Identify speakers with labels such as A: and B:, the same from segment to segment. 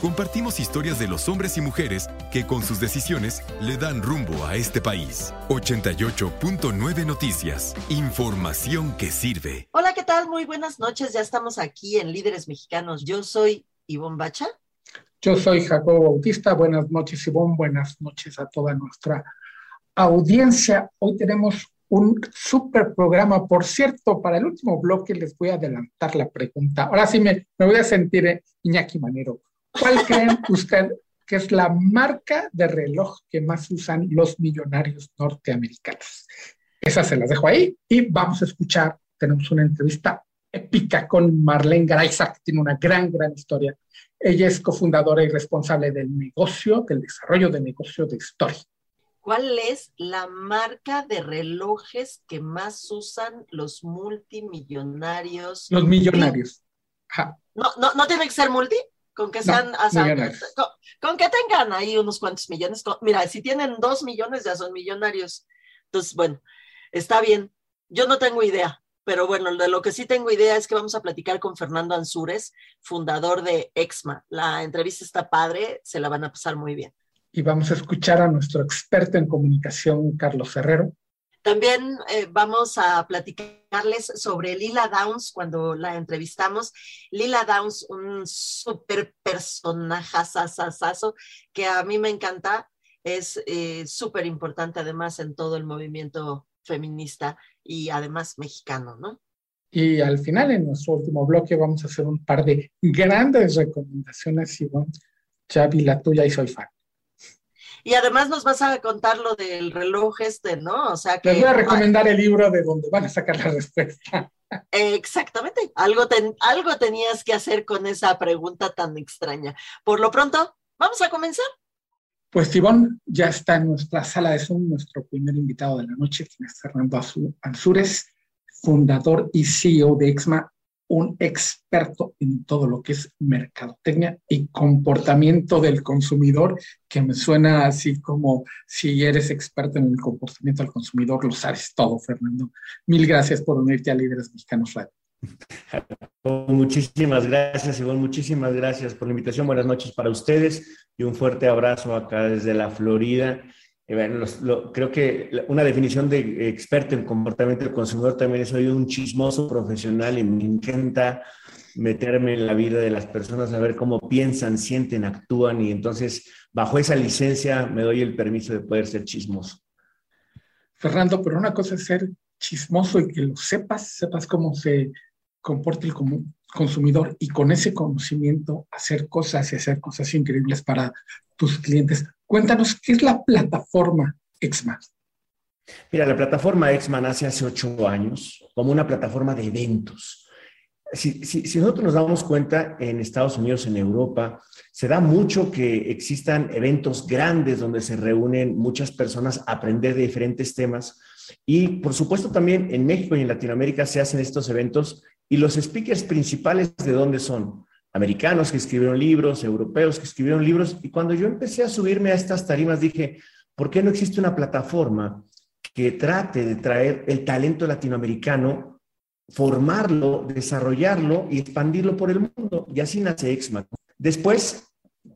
A: Compartimos historias de los hombres y mujeres que con sus decisiones le dan rumbo a este país. 88.9 Noticias. Información que sirve.
B: Hola, ¿qué tal? Muy buenas noches. Ya estamos aquí en Líderes Mexicanos. Yo soy Ivonne Bacha.
C: Yo soy Jacobo Bautista. Buenas noches, Ivonne. Buenas noches a toda nuestra audiencia. Hoy tenemos un super programa. Por cierto, para el último bloque les voy a adelantar la pregunta. Ahora sí me, me voy a sentir eh, Iñaki Manero. ¿Cuál creen usted que es la marca de reloj que más usan los millonarios norteamericanos? Esas se las dejo ahí y vamos a escuchar. Tenemos una entrevista épica con Marlene Garayza, que tiene una gran, gran historia. Ella es cofundadora y responsable del negocio, del desarrollo de negocio de Story.
B: ¿Cuál es la marca de relojes que más usan los multimillonarios?
C: Los millonarios.
B: No, no, no tiene que ser multi. Con que sean, con, que tengan ahí unos cuantos millones. mira, si tienen dos millones ya son millonarios. Entonces, bueno, está bien. Yo no tengo idea, pero bueno, de lo que sí tengo idea es que vamos a platicar con Fernando Ansúrez, fundador de Exma. La entrevista está padre, se la van a pasar muy bien.
C: Y vamos a escuchar a nuestro experto en comunicación, Carlos Ferrero,
B: también eh, vamos a platicarles sobre Lila Downs cuando la entrevistamos. Lila Downs, un súper personaje que a mí me encanta, es eh, súper importante además en todo el movimiento feminista y además mexicano, ¿no?
C: Y al final, en nuestro último bloque, vamos a hacer un par de grandes recomendaciones. Ivonne, ya vi la tuya y soy fan.
B: Y además nos vas a contar lo del reloj este, ¿no? O sea que...
C: Les voy a recomendar el libro de donde van a sacar la respuesta.
B: Exactamente, algo, algo tenías que hacer con esa pregunta tan extraña. Por lo pronto, vamos a comenzar.
C: Pues Tibón ya está en nuestra sala de Zoom, nuestro primer invitado de la noche, quien es Fernando Ansúrez, fundador y CEO de EXMA, un experto en todo lo que es mercadotecnia y comportamiento del consumidor, que me suena así como si eres experto en el comportamiento del consumidor, lo sabes todo, Fernando. Mil gracias por unirte a Líderes Mexicanos Radio.
D: Muchísimas gracias, Ivonne. Muchísimas gracias por la invitación. Buenas noches para ustedes y un fuerte abrazo acá desde la Florida creo que una definición de experto en comportamiento del consumidor también es soy un chismoso profesional y me encanta meterme en la vida de las personas, a ver cómo piensan, sienten, actúan y entonces bajo esa licencia me doy el permiso de poder ser chismoso.
C: Fernando, pero una cosa es ser chismoso y que lo sepas, sepas cómo se comporta el consumidor y con ese conocimiento hacer cosas y hacer cosas increíbles para tus clientes. Cuéntanos, ¿qué es la plataforma Exman?
D: Mira, la plataforma Exman nace hace ocho años como una plataforma de eventos. Si, nosotros nos damos cuenta, en Estados Unidos, en Europa, se da mucho que existan eventos grandes donde se reúnen muchas personas a aprender de diferentes temas. Y por supuesto también en México y en Latinoamérica se hacen estos eventos y los speakers principales de dónde son americanos que escribieron libros, europeos que escribieron libros, y cuando yo empecé a subirme a estas tarimas dije, ¿por qué no existe una plataforma que trate de traer el talento latinoamericano, formarlo, desarrollarlo y expandirlo por el mundo? Y así nace Exma. Después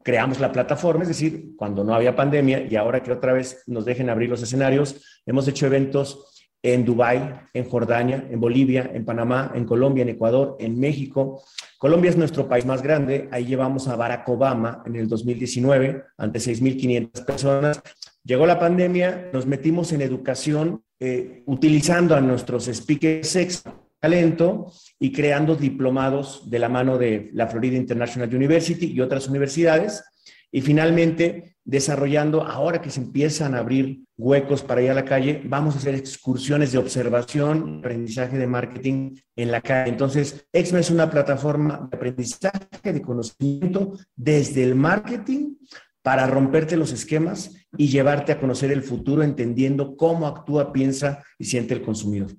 D: creamos la plataforma, es decir, cuando no había pandemia y ahora que otra vez nos dejen abrir los escenarios, hemos hecho eventos en Dubái, en Jordania, en Bolivia, en Panamá, en Colombia, en Ecuador, en México. Colombia es nuestro país más grande. Ahí llevamos a Barack Obama en el 2019 ante 6.500 personas. Llegó la pandemia, nos metimos en educación eh, utilizando a nuestros speakers ex talento y creando diplomados de la mano de la Florida International University y otras universidades. Y finalmente, desarrollando, ahora que se empiezan a abrir huecos para ir a la calle, vamos a hacer excursiones de observación, aprendizaje de marketing en la calle. Entonces, EXMA es una plataforma de aprendizaje, de conocimiento desde el marketing para romperte los esquemas y llevarte a conocer el futuro entendiendo cómo actúa, piensa y siente el consumidor.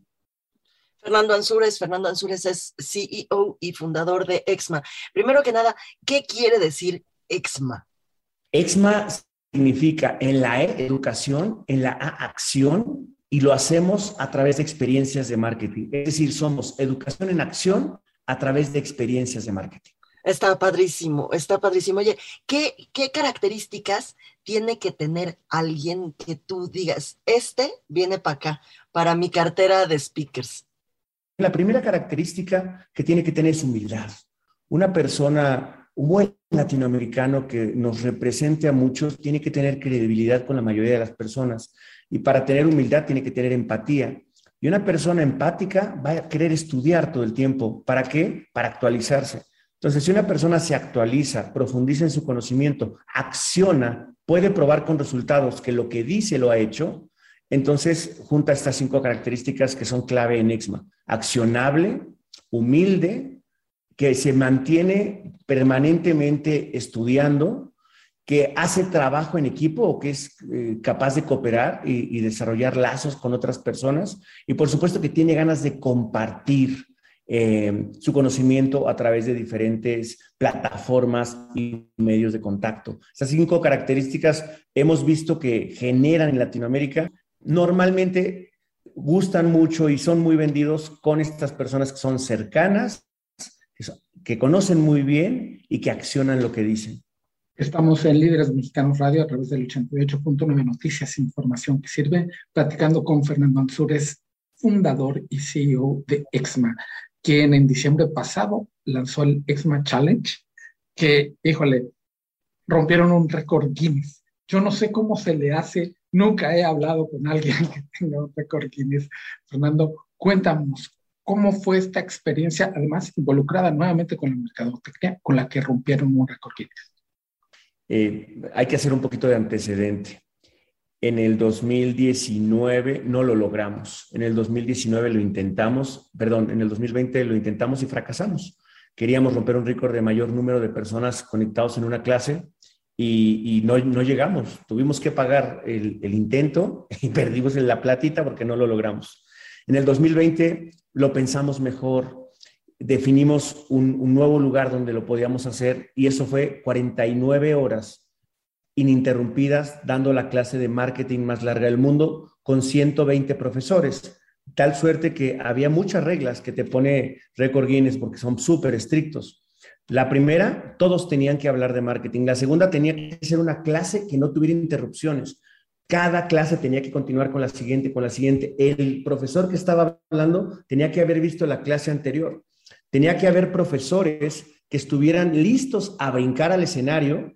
B: Fernando Ansures. Fernando Ansures es CEO y fundador de EXMA. Primero que nada, ¿qué quiere decir EXMA?
D: EXMA significa en la E, educación, en la A, acción, y lo hacemos a través de experiencias de marketing. Es decir, somos educación en acción a través de experiencias de marketing.
B: Está padrísimo, está padrísimo. Oye, ¿qué, ¿qué, características tiene que tener alguien que tú digas, este viene para acá, para mi cartera de speakers?
D: La primera característica que tiene que tener es humildad. Una persona, un buen latinoamericano que nos represente a muchos, tiene que tener credibilidad con la mayoría de las personas. Y para tener humildad tiene que tener empatía. Y una persona empática va a querer estudiar todo el tiempo. ¿Para qué? Para actualizarse. Entonces, si una persona se actualiza, profundiza en su conocimiento, acciona, puede probar con resultados que lo que dice lo ha hecho, entonces junta estas cinco características que son clave en EXMA. Accionable, humilde, que se mantiene permanentemente estudiando, que hace trabajo en equipo o que es eh, capaz de cooperar y, desarrollar lazos con otras personas y por supuesto que tiene ganas de compartir eh, su conocimiento a través de diferentes plataformas y medios de contacto. Esas cinco características hemos visto que generan en Latinoamérica, normalmente gustan mucho y son muy vendidos con estas personas que son cercanas, que, conocen muy bien y que accionan lo que dicen.
C: Estamos en Líderes Mexicanos Radio a través del 88.9 Noticias, información que sirve, platicando con Fernando Ansúrez, fundador y CEO de EXMA quien en diciembre pasado lanzó el EXMA Challenge, que, híjole, rompieron un récord Guinness. Yo no sé cómo se le hace, nunca he hablado con alguien que tenga un récord Guinness. Fernando, cuéntanos, ¿cómo fue esta experiencia, además involucrada nuevamente con la mercadotecnia, con la que rompieron un récord Guinness?
D: Eh, hay que hacer un poquito de antecedente. En el 2019 no lo logramos. En el 2019 lo intentamos, perdón, en el 2020 lo intentamos y fracasamos. Queríamos romper un récord de mayor número de personas conectados en una clase y, no, llegamos. Tuvimos que pagar el, intento y perdimos la platita porque no lo logramos. En el 2020 lo pensamos mejor, definimos un, nuevo lugar donde lo podíamos hacer y eso fue 49 horas ininterrumpidas dando la clase de marketing más larga del mundo con 120 profesores. Tal suerte que había muchas reglas que te pone Record Guinness porque son súper estrictos. La primera, todos tenían que hablar de marketing. La segunda tenía que ser una clase que no tuviera interrupciones. Cada clase tenía que continuar con la siguiente, con la siguiente. El profesor que estaba hablando tenía que haber visto la clase anterior. Tenía que haber profesores que estuvieran listos a brincar al escenario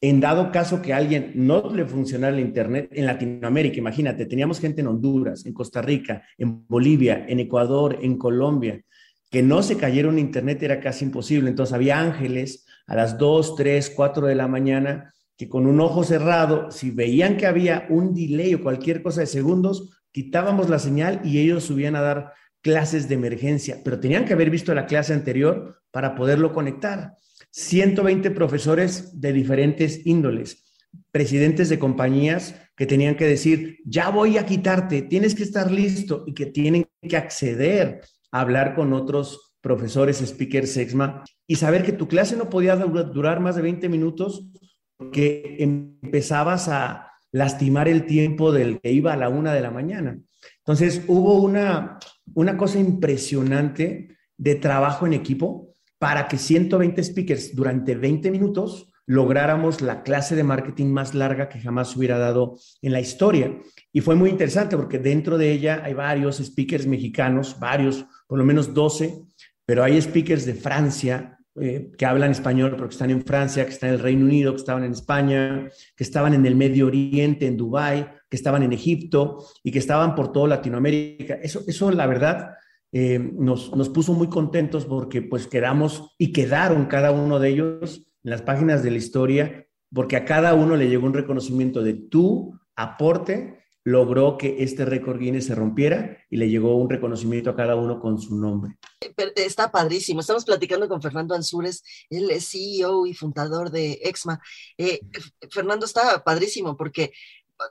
D: en dado caso que a alguien no le funcionara el Internet en Latinoamérica, imagínate, teníamos gente en Honduras, en Costa Rica, en Bolivia, en Ecuador, en Colombia, que no se cayera un Internet era casi imposible. Entonces había ángeles a las 2, 3, 4 de la mañana que con un ojo cerrado, si veían que había un delay o cualquier cosa de segundos, quitábamos la señal y ellos subían a dar clases de emergencia, pero tenían que haber visto la clase anterior para poderlo conectar. 120 profesores de diferentes índoles, presidentes de compañías que tenían que decir, ya voy a quitarte, tienes que estar listo y que tienen que acceder a hablar con otros profesores, speakers, EXMA y saber que tu clase no podía durar más de 20 minutos porque empezabas a lastimar el tiempo del que iba a la una de la mañana. Entonces hubo una, una cosa impresionante de trabajo en equipo para que 120 speakers durante 20 minutos lográramos la clase de marketing más larga que jamás hubiera dado en la historia. Y fue muy interesante porque dentro de ella hay varios speakers mexicanos, varios, por lo menos 12, pero hay speakers de Francia eh, que hablan español, pero que están en Francia, que están en el Reino Unido, que estaban en España, que estaban en el Medio Oriente, en Dubái, que estaban en Egipto y que estaban por toda Latinoamérica. Eso, eso la verdad, eh, nos, nos, puso muy contentos porque pues quedamos y quedaron cada uno de ellos en las páginas de la historia, porque a cada uno le llegó un reconocimiento de tu aporte, logró que este récord Guinness se rompiera y le llegó un reconocimiento a cada uno con su nombre.
B: Está padrísimo. Estamos platicando con Fernando Ansúrez, él es CEO y fundador de EXMA. Eh, Fernando está padrísimo porque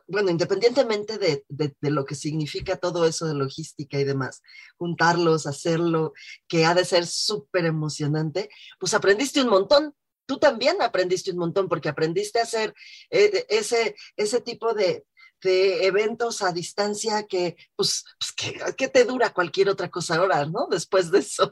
B: bueno, independientemente de, lo que significa todo eso de logística y demás, juntarlos, hacerlo, que ha de ser súper emocionante, pues aprendiste un montón. Tú también aprendiste un montón porque aprendiste a hacer eh, ese, ese tipo de, eventos a distancia que, pues, pues que, que, te dura cualquier otra cosa ahora, ¿no? Después de eso.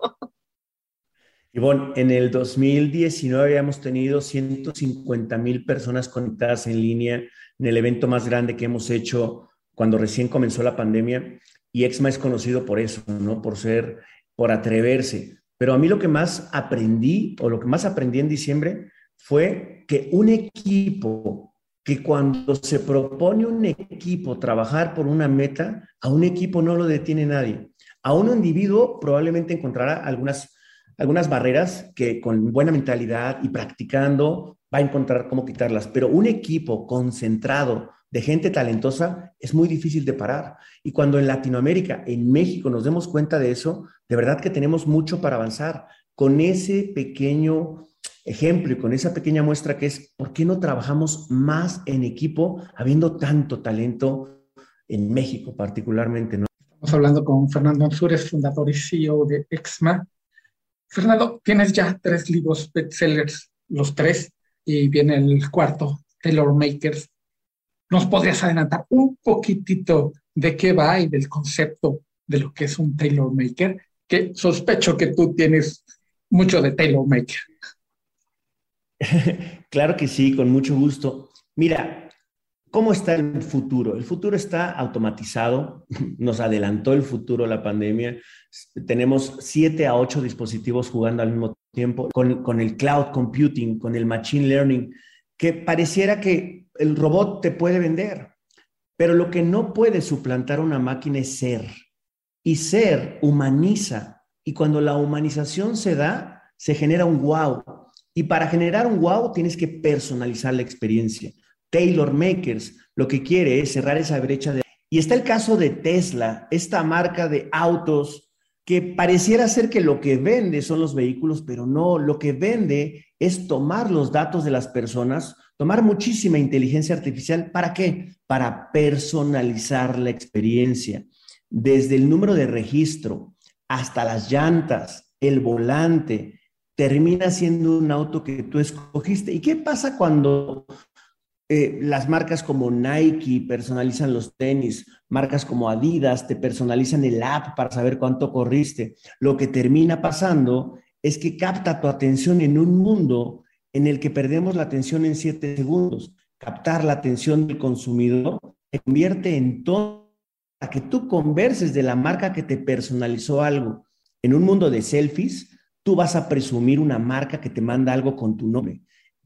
D: Ivonne, en el 2019 habíamos tenido 150 mil personas conectadas en línea en el evento más grande que hemos hecho cuando recién comenzó la pandemia y EXMA es conocido por eso, ¿no? Por ser, por atreverse. Pero a mí lo que más aprendí o lo que más aprendí en diciembre fue que un equipo, que cuando se propone un equipo trabajar por una meta, a un equipo no lo detiene nadie. A un individuo probablemente encontrará algunas algunas barreras que con buena mentalidad y practicando va a encontrar cómo quitarlas, pero un equipo concentrado de gente talentosa es muy difícil de parar. Y cuando en Latinoamérica, en México, nos demos cuenta de eso, de verdad que tenemos mucho para avanzar. Con ese pequeño ejemplo y con esa pequeña muestra que es, ¿por qué no trabajamos más en equipo habiendo tanto talento en México particularmente? ¿no?
C: Estamos hablando con Fernando Ansúrez, fundador y CEO de EXMA, Fernando, tienes ya tres libros bestsellers, los tres, y viene el cuarto, Taylor Makers. ¿Nos podrías adelantar un poquitito de qué va y del concepto de lo que es un Taylor Maker? Que sospecho que tú tienes mucho de Taylor Maker.
D: claro que sí, con mucho gusto. Mira, ¿Cómo está el futuro? El futuro está automatizado, nos adelantó el futuro la pandemia. Tenemos siete a ocho dispositivos jugando al mismo tiempo con, el cloud computing, con el machine learning, que pareciera que el robot te puede vender, pero lo que no puede suplantar una máquina es ser. Y ser humaniza. Y cuando la humanización se da, se genera un wow. Y para generar un wow tienes que personalizar la experiencia. Taylor Makers lo que quiere es cerrar esa brecha de... Y está el caso de Tesla, esta marca de autos que pareciera ser que lo que vende son los vehículos, pero no, lo que vende es tomar los datos de las personas, tomar muchísima inteligencia artificial. ¿Para qué? Para personalizar la experiencia. Desde el número de registro hasta las llantas, el volante, termina siendo un auto que tú escogiste. ¿Y qué pasa cuando eh, las marcas como Nike personalizan los tenis, marcas como Adidas te personalizan el app para saber cuánto corriste. Lo que termina pasando es que capta tu atención en un mundo en el que perdemos la atención en siete segundos. Captar la atención del consumidor se convierte en todo para que tú converses de la marca que te personalizó algo. En un mundo de selfies, tú vas a presumir una marca que te manda algo con tu nombre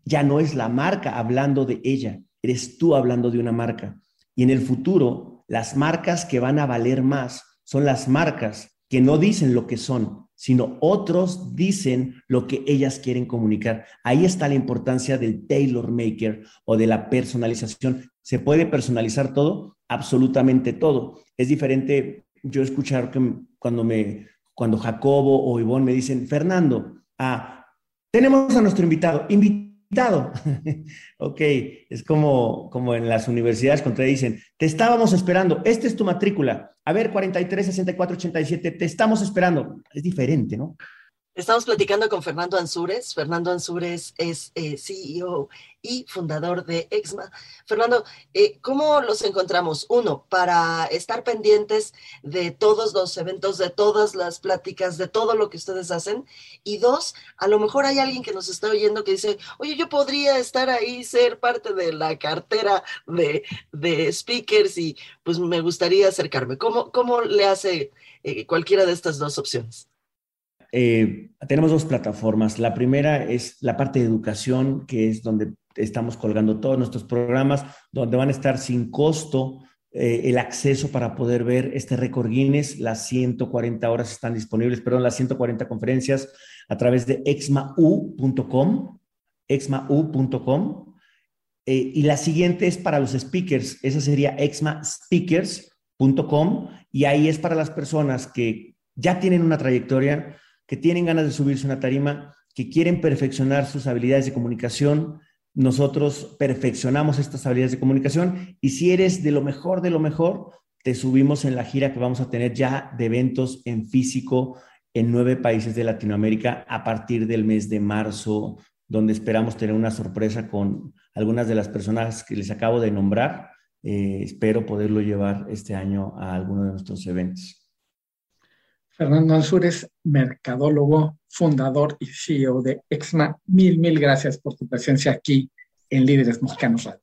D: ya no es la marca hablando de ella, eres tú hablando de una marca. Y en el futuro, las marcas que van a valer más son las marcas que no dicen lo que son, sino otros dicen lo que ellas quieren comunicar. Ahí está la importancia del tailor maker o de la personalización. ¿Se puede personalizar todo? Absolutamente todo. Es diferente yo escuchar que cuando me cuando Jacobo o Ivonne me dicen, Fernando, ah, tenemos a nuestro invitado, invitado ok, es como, como en las universidades cuando te dicen, te estábamos esperando, esta es tu matrícula. A ver, 43, 64, 87, te estamos esperando. Es diferente, ¿no?
B: Estamos platicando con Fernando Ansúrez. Fernando Ansúrez es eh, CEO y fundador de EXMA. Fernando, eh, ¿cómo los encontramos? Uno, para estar pendientes de todos los eventos, de todas las pláticas, de todo lo que ustedes hacen. Y dos, a lo mejor hay alguien que nos está oyendo que dice, oye, yo podría estar ahí, ser parte de la cartera de, de speakers y pues me gustaría acercarme. ¿Cómo, cómo le hace eh, cualquiera de estas dos opciones?
D: Eh, tenemos dos plataformas. La primera es la parte de educación, que es donde estamos colgando todos nuestros programas, donde van a estar sin costo eh, el acceso para poder ver este récord Guinness. Las 140 horas están disponibles, perdón, las 140 conferencias a través de exmau.com, exmau.com. Eh, y la siguiente es para los speakers, esa sería exmaspeakers.com y ahí es para las personas que ya tienen una trayectoria, que tienen ganas de subirse una tarima, que quieren perfeccionar sus habilidades de comunicación, nosotros perfeccionamos estas habilidades de comunicación y si eres de lo mejor, de lo mejor, te subimos en la gira que vamos a tener ya de eventos en físico en nueve países de Latinoamérica a partir del mes de marzo, donde esperamos tener una sorpresa con algunas de las personas que les acabo de nombrar. Eh, espero poderlo llevar este año a alguno de nuestros eventos.
C: Fernando Ansúrez, mercadólogo, fundador y CEO de Exma. Mil, mil gracias por tu presencia aquí en Líderes Mexicanos Radio.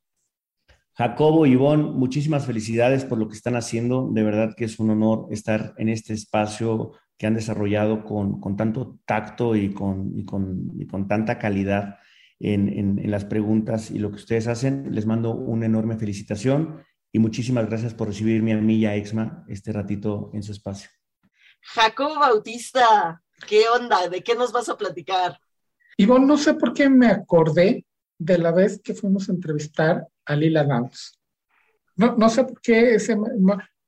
D: Jacobo, Ivonne, muchísimas felicidades por lo que están haciendo. De verdad que es un honor estar en este espacio que han desarrollado con, con tanto tacto y con, y con, y con tanta calidad en, en, en, las preguntas y lo que ustedes hacen. Les mando una enorme felicitación y muchísimas gracias por recibirme a mí y a Exma este ratito en su espacio.
B: Jacobo Bautista, ¿qué onda? ¿De qué nos vas a platicar?
C: Ivonne, no sé por qué me acordé de la vez que fuimos a entrevistar a Lila Downs. No, no sé por qué ese,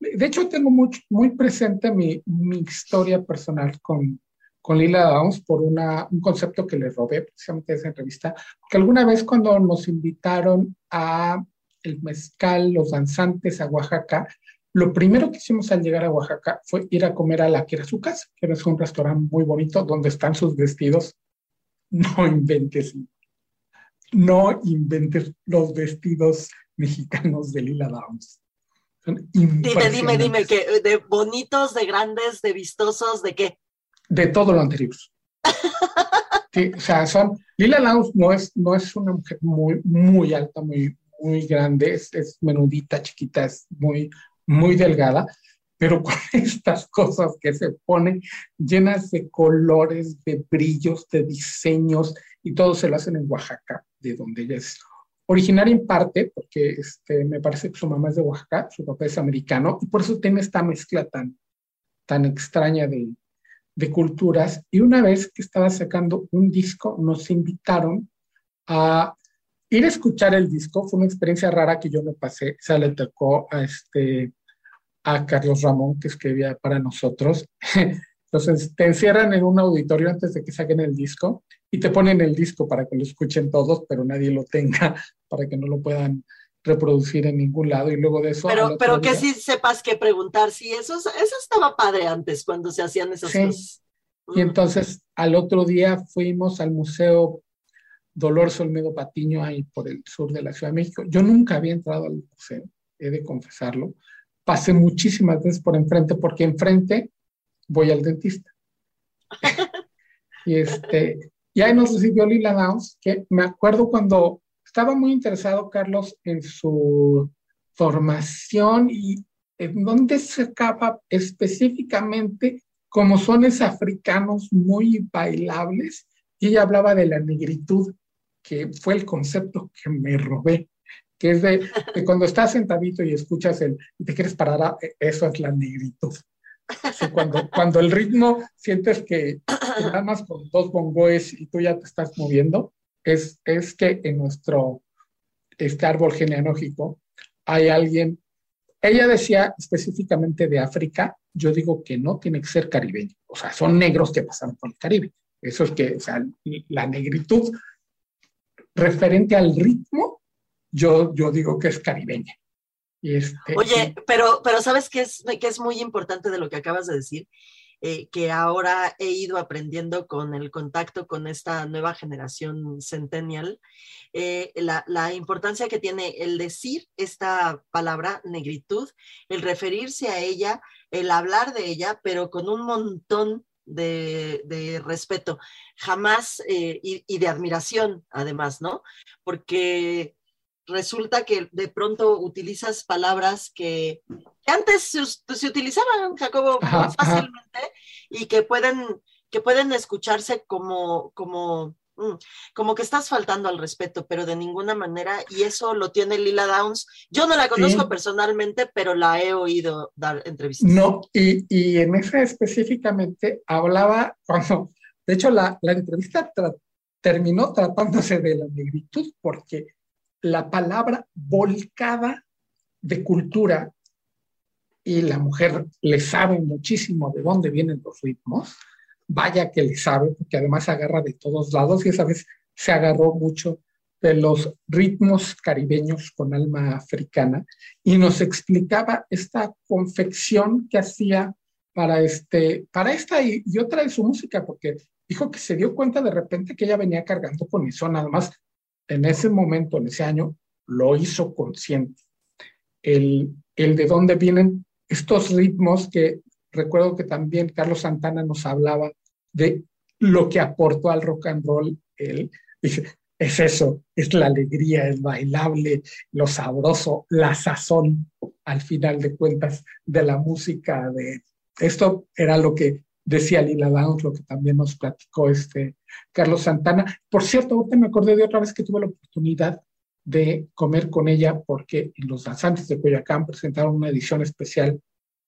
C: de hecho, tengo muy, presente mi, historia personal con, con Lila Downs por un concepto que le robé precisamente de esa entrevista, que alguna vez cuando nos invitaron a el mezcal, los danzantes a Oaxaca, lo primero que hicimos al llegar a Oaxaca fue ir a comer a la que era su casa, que era un restaurante muy bonito donde están sus vestidos. No inventes, no inventes los vestidos mexicanos de Lila Downs.
B: Dime, dime, dime, que eh, de bonitos, de grandes, de vistosos, ¿de qué?
C: De todo lo anterior. sí, o sea, son, Lila Downs no es, no es una mujer muy, muy alta, muy, muy grande, es, es menudita, chiquita, es muy, muy delgada, pero con estas cosas que se ponen llenas de colores, de brillos, de diseños, y todo se lo hacen en Oaxaca, de donde ella es originaria en parte, porque este, me parece que su mamá es de Oaxaca, su papá es americano, y por eso tiene esta mezcla tan, tan extraña de, de culturas. Y una vez que estaba sacando un disco, nos invitaron a ir a escuchar el disco. Fue una experiencia rara que yo me pasé. O sea, le tocó a, este, a Carlos Ramón, que escribía para nosotros. Entonces, te encierran en un auditorio antes de que saquen el disco y te ponen el disco para que lo escuchen todos, pero nadie lo tenga para que no lo puedan reproducir en ningún lado y luego de eso...
B: Pero, pero que sí sepas qué preguntar, sí, eso, eso estaba padre antes cuando se hacían esas cosas.
C: Y entonces al otro día fuimos al Museo Dolores Olmedo Patiño, ahí por el sur de la Ciudad de México. Yo nunca había entrado al museo, he de confesarlo. Pasé muchísimas veces por enfrente, porque enfrente voy al dentista. y este, y ahí nos recibió Lila Downs, que me acuerdo cuando estaba muy interesado Carlos en su formación y en dónde se acaba específicamente como sones africanos muy bailables. Y ella hablaba de la negritud, que fue el concepto que me robé, que es de, cuando estás sentadito y escuchas el, y te quieres parar, eso es la negritud cuando, cuando el ritmo sientes que nada más con dos bongoes y tú ya te estás moviendo, es, es que en nuestro este árbol genealógico hay alguien, ella decía específicamente de África, yo digo que no tiene que ser caribeño, o sea, son negros que pasaron por el Caribe. Eso es que, o sea, la negritud referente al ritmo, yo, yo digo que es caribeña.
B: Este, Oye, pero, pero ¿sabes qué es, qué es muy importante de lo que acabas de decir? Eh, que ahora he ido aprendiendo con el contacto con esta nueva generación centennial, eh, la, la, importancia que tiene el decir esta palabra negritud, el referirse a ella, el hablar de ella, pero con un montón de, de respeto, jamás eh, y, y, de admiración, además, ¿no? Porque resulta que de pronto utilizas palabras que, antes se, utilizaban, Jacobo, fácilmente y que pueden, que pueden escucharse como, como, mm, como que estás faltando al respeto, pero de ninguna manera, y eso lo tiene Lila Downs. Yo no la conozco personalmente, pero la he oído dar entrevistas.
C: No, y, y en esa específicamente hablaba, cuando, de hecho, la, la entrevista terminó tratándose de la negritud, porque la palabra volcada de cultura y la mujer le sabe muchísimo de dónde vienen los ritmos, vaya que le sabe, porque además agarra de todos lados y esa vez se agarró mucho de los ritmos caribeños con alma africana y nos explicaba esta confección que hacía para, este, para esta y, otra de su música, porque dijo que se dio cuenta de repente que ella venía cargando con eso, nada más en ese momento, en ese año, lo hizo consciente. El, el de dónde vienen estos ritmos que recuerdo que también Carlos Santana nos hablaba de lo que aportó al rock and roll. Él dice, es eso, es la alegría, es bailable, lo sabroso, la sazón, al final de cuentas, de la música. De... Esto era lo que decía Lila Downs, lo que también nos platicó este Carlos Santana. Por cierto, ahorita me acordé de otra vez que tuve la oportunidad de comer con ella porque los danzantes de Coyacán presentaron una edición especial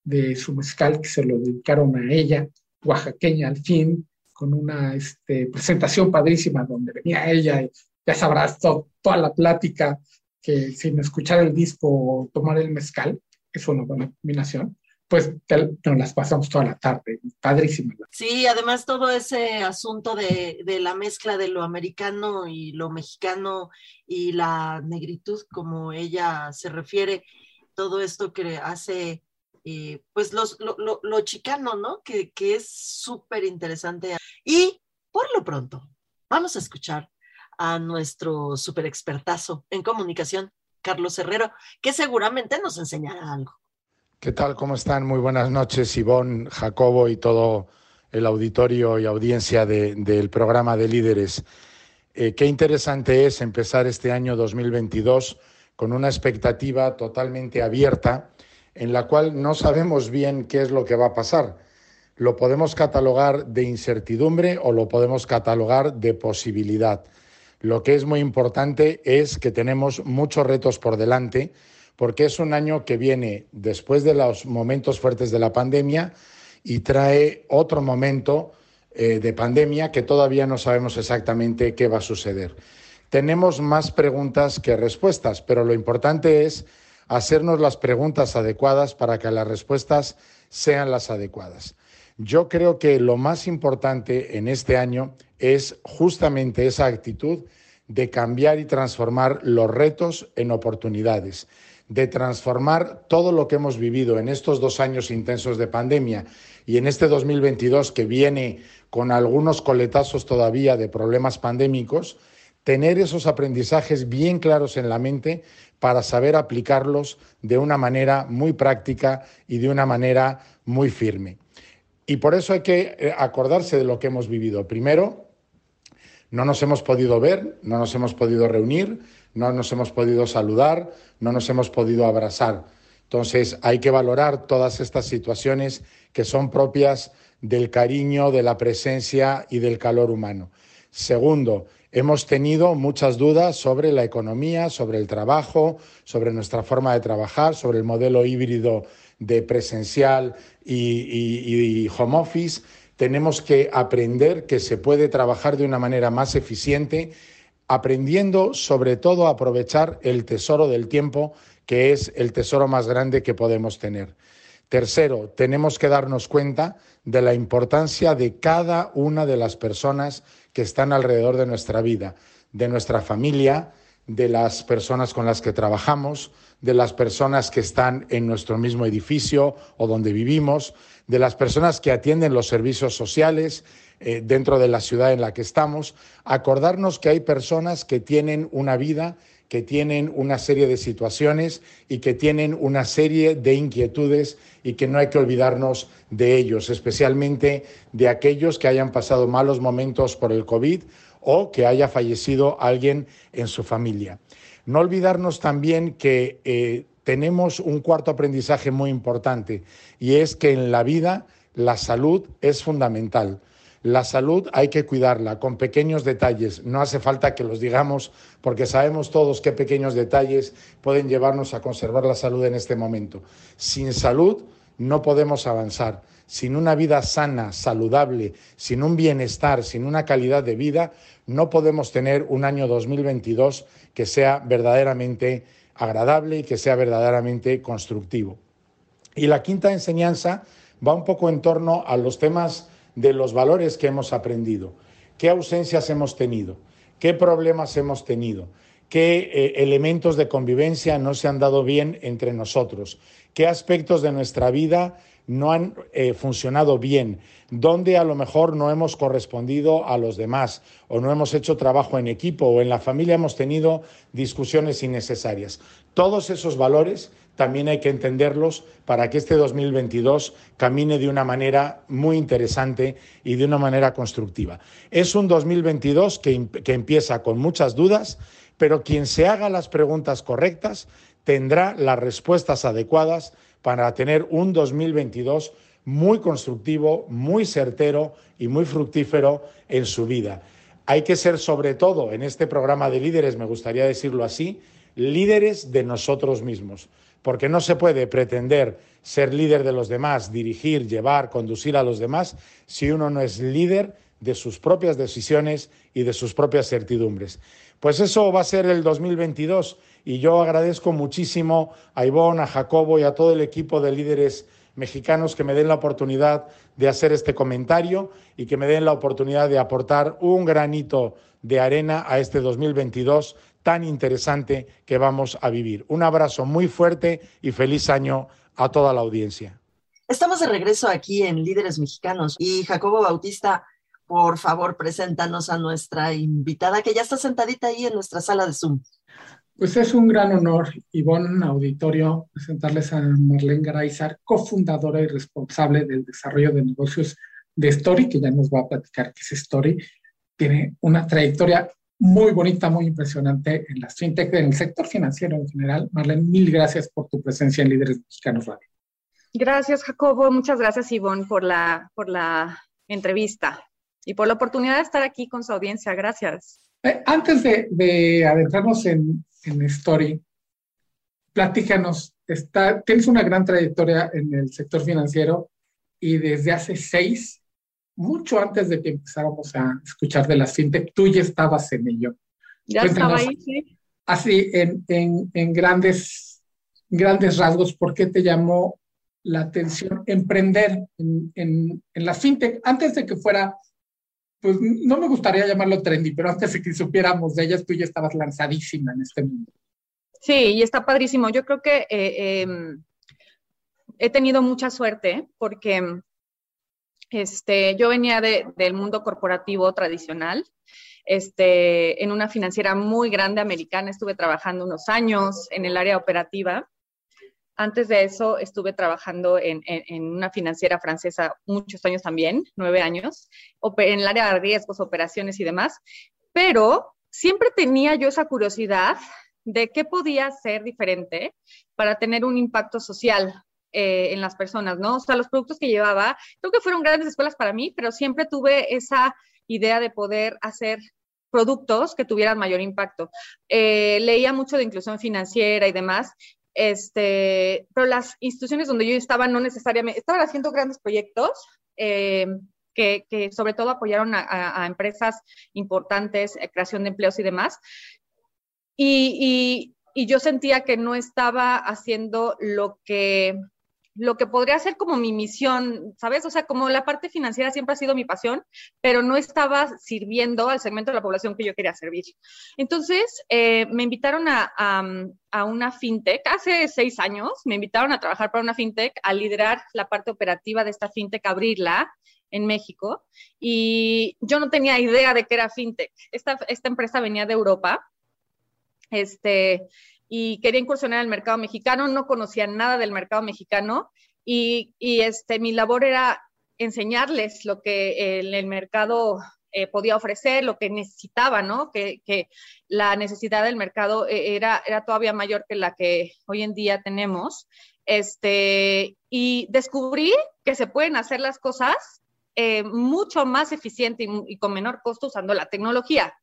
C: de su mezcal que se lo dedicaron a ella, oaxaqueña al fin, con una este, presentación padrísima donde venía ella y ya sabrás toda la plática que sin escuchar el disco o tomar el mezcal, es una buena combinación, pues nos las pasamos toda la tarde, padrísima.
B: Sí, además todo ese asunto de, la mezcla de lo americano y lo mexicano y la negritud, como ella se refiere, todo esto que hace eh, pues los, lo, chicano, ¿no? Que, es súper interesante. Y por lo pronto, vamos a escuchar a nuestro súper expertazo en comunicación, Carlos Herrero, que seguramente nos enseñará algo.
E: ¿Qué tal? ¿Cómo están? Muy buenas noches, Ivonne, Jacobo y todo el auditorio y audiencia del programa de líderes. Eh, qué interesante es empezar este año 2022 con una expectativa totalmente abierta en la cual no sabemos bien qué es lo que va a pasar. Lo podemos catalogar de incertidumbre o lo podemos catalogar de posibilidad. Lo que es muy importante es que tenemos muchos retos por delante porque es un año que viene después de los momentos fuertes de la pandemia y trae otro momento eh, de pandemia que todavía no sabemos exactamente qué va a suceder. Tenemos más preguntas que respuestas, pero lo importante es hacernos las preguntas adecuadas para que las respuestas sean las adecuadas. Yo creo que lo más importante en este año es justamente esa actitud de cambiar y transformar los retos en oportunidades, de transformar todo lo que hemos vivido en estos dos años intensos de pandemia y en este 2022 que viene con algunos coletazos todavía de problemas pandémicos, tener esos aprendizajes bien claros en la mente para saber aplicarlos de una manera muy práctica y de una manera muy firme. Y por eso hay que eh, acordarse de lo que hemos vivido. Primero, no nos hemos podido ver, no nos hemos podido reunir, no nos hemos podido saludar, no nos hemos podido abrazar. Entonces hay que valorar todas estas situaciones que son propias del cariño, de la presencia y del calor humano. Segundo, Hemos tenido muchas dudas sobre la economía, sobre el trabajo, sobre nuestra forma de trabajar, sobre el modelo híbrido de presencial y, home office. Tenemos que aprender que se puede trabajar de una manera más eficiente, aprendiendo sobre todo a aprovechar el tesoro del tiempo, que es el tesoro más grande que podemos tener. Tercero, tenemos que darnos cuenta de la importancia de cada una de las personas que están alrededor de nuestra vida, de nuestra familia, de las personas con las que trabajamos, de las personas que están en nuestro mismo edificio o donde vivimos, de las personas que atienden los servicios sociales eh, dentro de la ciudad en la que estamos, acordarnos que hay personas que tienen una vida, que tienen una serie de situaciones y que tienen una serie de inquietudes y que no hay que olvidarnos de ellos, especialmente de aquellos que hayan pasado malos momentos por el COVID o que haya fallecido alguien en su familia. No olvidarnos también que eh, tenemos un cuarto aprendizaje muy importante y es que en la vida la salud es fundamental. La salud hay que cuidarla con pequeños detalles. No hace falta que los digamos porque sabemos todos qué pequeños detalles pueden llevarnos a conservar la salud en este momento. Sin salud no podemos avanzar. Sin una vida sana, saludable, sin un bienestar, sin una calidad de vida, no podemos tener un año 2022 que sea verdaderamente agradable y que sea verdaderamente constructivo. Y la quinta enseñanza va un poco en torno a los temas de los valores que hemos aprendido. ¿Qué ausencias hemos tenido? qué problemas hemos tenido, qué eh, elementos de convivencia no se han dado bien entre nosotros, qué aspectos de nuestra vida no han eh, funcionado bien, dónde a lo mejor no hemos correspondido a los demás o no hemos hecho trabajo en equipo o en la familia hemos tenido discusiones innecesarias. Todos esos valores también hay que entenderlos para que este 2022 camine de una manera muy interesante y de una manera constructiva. Es un 2022 que, que empieza con muchas dudas, pero quien se haga las preguntas correctas tendrá las respuestas adecuadas para tener un 2022 muy constructivo, muy certero y muy fructífero en su vida. Hay que ser sobre todo en este programa de líderes, me gustaría decirlo así, líderes de nosotros mismos, porque no se puede pretender ser líder de los demás, dirigir, llevar, conducir a los demás, si uno no es líder de sus propias decisiones y de sus propias certidumbres. Pues eso va a ser el 2022 y yo agradezco muchísimo a Ivonne, a Jacobo y a todo el equipo de líderes mexicanos que me den la oportunidad de hacer este comentario y que me den la oportunidad de aportar un granito de arena a este 2022 tan interesante que vamos a vivir. Un abrazo muy fuerte y feliz año a toda la audiencia.
B: Estamos de regreso aquí en Líderes Mexicanos y Jacobo Bautista, por favor, preséntanos a nuestra invitada que ya está sentadita ahí en nuestra sala de Zoom.
C: Pues es un gran honor, Ivonne Auditorio, presentarles a Marlene Garaizar, cofundadora y responsable del desarrollo de negocios de Story, que ya nos va a platicar qué es Story. Tiene una trayectoria muy bonita, muy impresionante en las fintech, en el sector financiero en general. Marlene, mil gracias por tu presencia en Líderes Mexicanos Radio.
F: Gracias, Jacobo. Muchas gracias, Ivonne, por la, por la entrevista y por la oportunidad de estar aquí con su audiencia. Gracias.
C: Eh, antes de, adentrarnos en, en, Story, platícanos, está, tienes una gran trayectoria en el sector financiero y desde hace seis, mucho antes de que empezáramos a escuchar de las fintech, tú ya estabas en ello.
F: Ya estaba ahí, sí.
C: Así, en, en, en grandes, grandes rasgos, ¿por qué te llamó la atención emprender en, en, en la fintech antes de que fuera pues no me gustaría llamarlo trendy, pero antes de que supiéramos de ellas, tú ya estabas lanzadísima en este mundo.
F: Sí, y está padrísimo. Yo creo que eh, em, he tenido mucha suerte porque este, yo venía del mundo corporativo tradicional. Este, en una financiera muy grande americana, estuve trabajando unos años en el área operativa antes de eso estuve trabajando en, una financiera francesa muchos años también, nueve años, en el área de riesgos, operaciones y demás, pero siempre tenía yo esa curiosidad de qué podía ser diferente para tener un impacto social eh, en las personas, ¿no? O sea, los productos que llevaba, creo que fueron grandes escuelas para mí, pero siempre tuve esa idea de poder hacer productos que tuvieran mayor impacto. Eh, leía mucho de inclusión financiera y demás, este, pero las instituciones donde yo estaba no necesariamente, estaban haciendo grandes proyectos eh, que, sobre todo apoyaron a, empresas importantes, eh, creación de empleos y demás. y, yo sentía que no estaba haciendo lo que lo que podría ser como mi misión, ¿sabes? O sea, como la parte financiera siempre ha sido mi pasión, pero no estaba sirviendo al segmento de la población que yo quería servir. Entonces, eh, me invitaron a, a, una fintech, hace seis años, me invitaron a trabajar para una fintech, a liderar la parte operativa de esta fintech, abrirla en México, y yo no tenía idea de qué era fintech. Esta, esta empresa venía de Europa. Este, y quería incursionar en el mercado mexicano, no conocía nada del mercado mexicano y, este, mi labor era enseñarles lo que el, mercado eh, podía ofrecer, lo que necesitaba, ¿no? Que, la necesidad del mercado eh, era, era todavía mayor que la que hoy en día tenemos. Este, y descubrí que se pueden hacer las cosas eh, mucho más eficiente y, con menor costo usando la tecnología.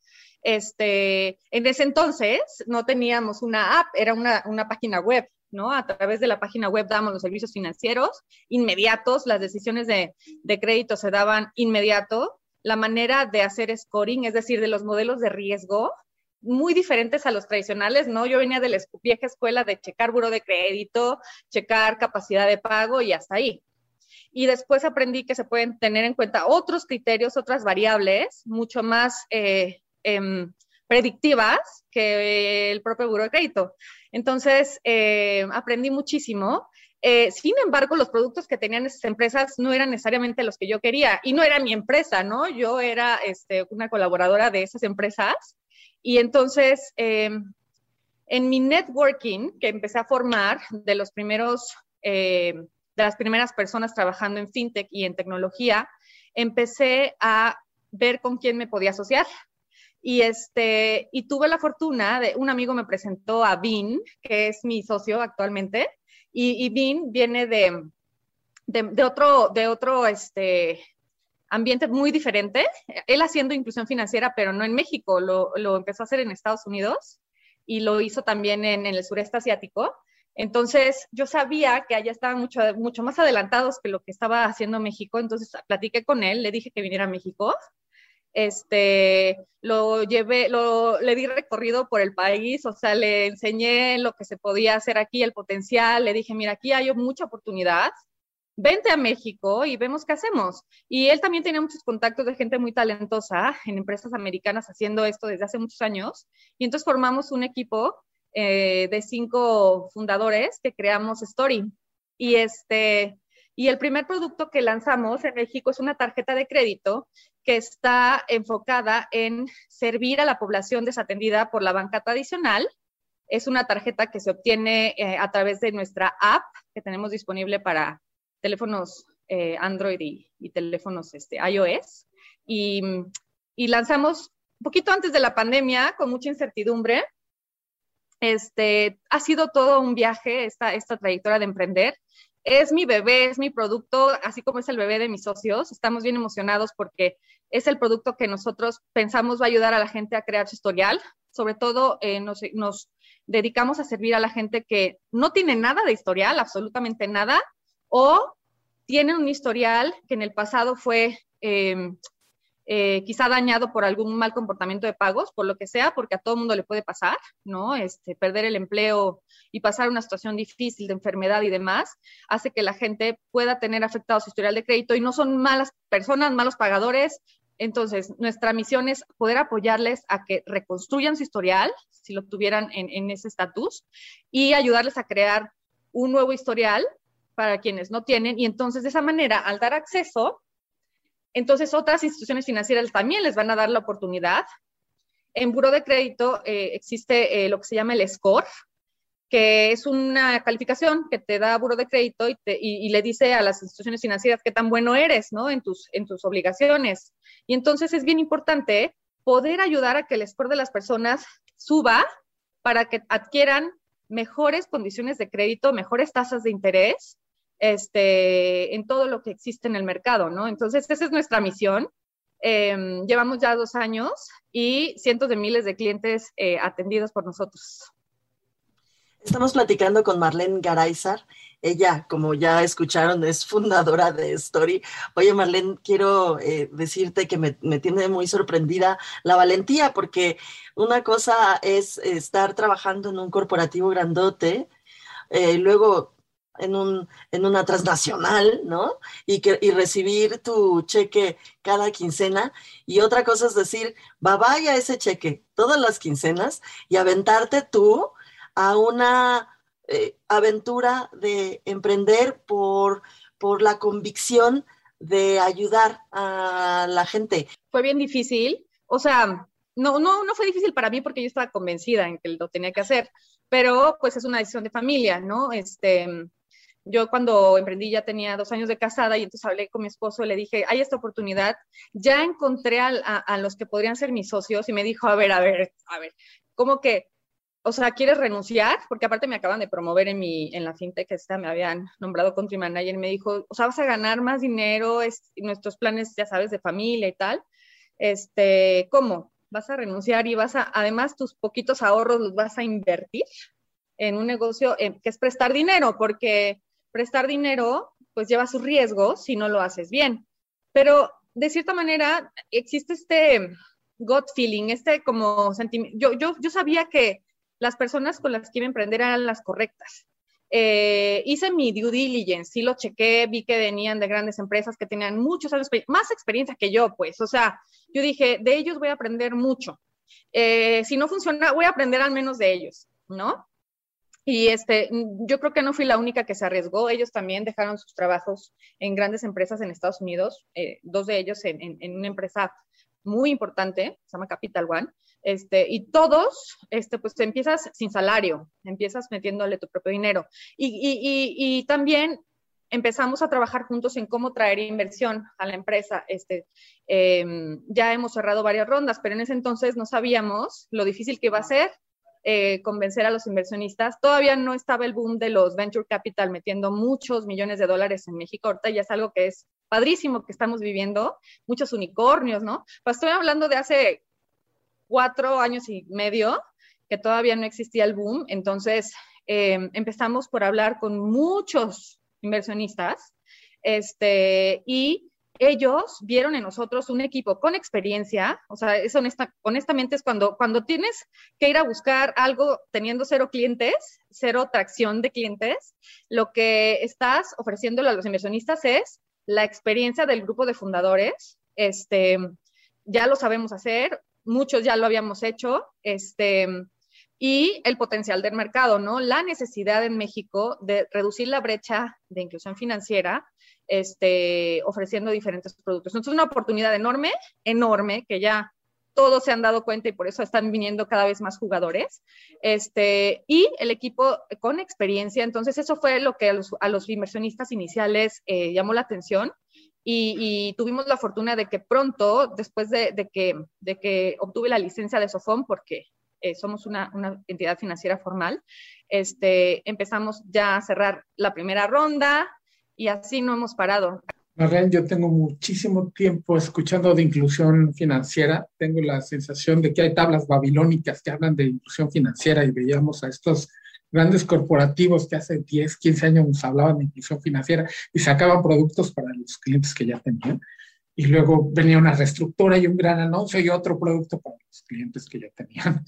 F: Este, en ese entonces no teníamos una app, era una, página web. ¿no? A través de la página web damos los servicios financieros inmediatos, las decisiones de, crédito se daban inmediato, la manera de hacer scoring, es decir, de los modelos de riesgo, muy diferentes a los tradicionales, ¿no? Yo venía de la vieja escuela de checar buro de crédito, checar capacidad de pago y hasta ahí. Y después aprendí que se pueden tener en cuenta otros criterios, otras variables, mucho más eh, Em, predictivas que el propio buro de crédito. Entonces, eh, aprendí muchísimo. Eh, sin embargo, los productos que tenían esas empresas no eran necesariamente los que yo quería y no era mi empresa, ¿no? Yo era este, una colaboradora de esas empresas y entonces em, en mi networking que empecé a formar de los primeros, eh, de las primeras personas trabajando en fintech y en tecnología, empecé a ver con quién me podía asociar. Y, este, y tuve la fortuna de, un amigo me presentó a Vin, que es mi socio actualmente, y, y Vin viene de, de, otro, de otro este, ambiente muy diferente. Él haciendo inclusión financiera, pero no en México, lo, lo empezó a hacer en Estados Unidos y lo hizo también en, en, el sureste asiático. Entonces, yo sabía que allá estaban mucho, mucho más adelantados que lo que estaba haciendo México, entonces platiqué con él, le dije que viniera a México este, lo llevé, lo, le di recorrido por el país, o sea, le enseñé lo que se podía hacer aquí, el potencial, le dije, mira, aquí hay mucha oportunidad, vente a México y vemos qué hacemos. Y él también tenía muchos contactos de gente muy talentosa en empresas americanas haciendo esto desde hace muchos años, y entonces formamos un equipo eh, de cinco fundadores que creamos Story. Y este, y el primer producto que lanzamos en México es una tarjeta de crédito que está enfocada en servir a la población desatendida por la banca tradicional. Es una tarjeta que se obtiene eh, a través de nuestra app que tenemos disponible para teléfonos eh, Android y, teléfonos este, iOS. Y, lanzamos un poquito antes de la pandemia, con mucha incertidumbre. Este, ha sido todo un viaje esta, esta trayectoria de emprender es mi bebé, es mi producto, así como es el bebé de mis socios. Estamos bien emocionados porque es el producto que nosotros pensamos va a ayudar a la gente a crear su historial. Sobre todo eh, nos, dedicamos a servir a la gente que no tiene nada de historial, absolutamente nada, o tiene un historial que en el pasado fue em, eh, quizá dañado por algún mal comportamiento de pagos, por lo que sea, porque a todo mundo le puede pasar, ¿no? Este, perder el empleo y pasar una situación difícil de enfermedad y demás, hace que la gente pueda tener afectado su historial de crédito y no son malas personas, malos pagadores. Entonces, nuestra misión es poder apoyarles a que reconstruyan su historial, si lo tuvieran en, en ese estatus, y ayudarles a crear un nuevo historial para quienes no tienen. Y entonces, de esa manera, al dar acceso, entonces, otras instituciones financieras también les van a dar la oportunidad. En Buro de Crédito eh, existe eh, lo que se llama el SCORE, que es una calificación que te da Buro de Crédito y, le dice a las instituciones financieras qué tan bueno eres, ¿no? En tus, en tus obligaciones. Y entonces es bien importante poder ayudar a que el score de las personas suba para que adquieran mejores condiciones de crédito, mejores tasas de interés este, en todo lo que existe en el mercado, ¿no? Entonces, esa es nuestra misión. Em, llevamos ya dos años y cientos de miles de clientes eh, atendidos por nosotros.
B: Estamos platicando con Marlene Garaizar. Ella, como ya escucharon, es fundadora de Story. Oye, Marlene, quiero eh, decirte que me, me, tiene muy sorprendida la valentía, porque una cosa es estar trabajando en un corporativo grandote, eh, luego en, un, en una transnacional, ¿no? Y, que, y recibir tu cheque cada quincena. Y otra cosa es decir, va vaya ese cheque todas las quincenas y aventarte tú a una eh, aventura de emprender por, por la convicción de ayudar a la gente.
F: Fue bien difícil, o sea, no, no, no fue difícil para mí porque yo estaba convencida en que lo tenía que hacer, pero pues es una decisión de familia, ¿no? Este, yo cuando emprendí ya tenía dos años de casada y entonces hablé con mi esposo y le dije, hay esta oportunidad, ya encontré a, los que podrían ser mis socios y me dijo, a ver, a ver, a ver, ¿cómo que, o sea, quieres renunciar? Porque aparte me acaban de promover en, mi, en la fintech esta, me habían nombrado country manager me dijo, o sea, vas a ganar más dinero, es, nuestros planes, ya sabes, de familia y tal. Este, ¿cómo? Vas a renunciar y vas a, además tus poquitos ahorros los vas a invertir en un negocio que es prestar dinero, porque prestar dinero pues lleva sus riesgos si no lo haces bien. Pero de cierta manera existe este gut feeling, este como sentimiento. Yo, yo, yo sabía que las personas con las que iba a emprender eran las correctas. Eh, hice mi due diligence, sí lo chequé, vi que venían de grandes empresas que tenían muchos años, más experiencia que yo, pues, o sea, yo dije, de ellos voy a aprender mucho. eh, si no funciona, voy a aprender al menos de ellos, ¿no? Y este, yo creo que no fui la única que se arriesgó. Ellos también dejaron sus trabajos en grandes empresas en Estados Unidos, eh, dos de ellos en, una empresa muy importante, se llama Capital One. Este, y todos, este, pues te empiezas sin salario, empiezas metiéndole tu propio dinero. Y, también empezamos a trabajar juntos en cómo traer inversión a la empresa. Este, em, ya hemos cerrado varias rondas, pero en ese entonces no sabíamos lo difícil que iba a ser eh, convencer a los inversionistas. Todavía no estaba el boom de los venture capital metiendo muchos millones de dólares en México. Ahorita ya es algo que es padrísimo que estamos viviendo, muchos unicornios, ¿no? Pues estoy hablando de hace cuatro años y medio, que todavía no existía el boom. Entonces em, empezamos por hablar con muchos inversionistas este, y ellos vieron en nosotros un equipo con experiencia, o sea, es honesta, honestamente es cuando, cuando tienes que ir a buscar algo teniendo cero clientes, cero tracción de clientes, lo que estás ofreciéndole a los inversionistas es la experiencia del grupo de fundadores, este, ya lo sabemos hacer, muchos ya lo habíamos hecho, este, y el potencial del mercado, ¿no? La necesidad en México de reducir la brecha de inclusión financiera este, ofreciendo diferentes productos. Entonces, es una oportunidad enorme, enorme, que ya todos se han dado cuenta y por eso están viniendo cada vez más jugadores. Este, y el equipo con experiencia, entonces eso fue lo que a los, inversionistas iniciales eh, llamó la atención. Y, tuvimos la fortuna de que pronto, después de, que, de que obtuve la licencia de Sofón, porque eh, somos una, una, entidad financiera formal, este, empezamos ya a cerrar la primera ronda, y así no hemos parado.
C: Marlene, yo tengo muchísimo tiempo escuchando de inclusión financiera. Tengo la sensación de que hay tablas babilónicas que hablan de inclusión financiera y veíamos a estos grandes corporativos que hace 10, 15 años nos hablaban de inclusión financiera y sacaban productos para los clientes que ya tenían. Y luego venía una reestructura y un gran anuncio y otro producto para los clientes que ya tenían.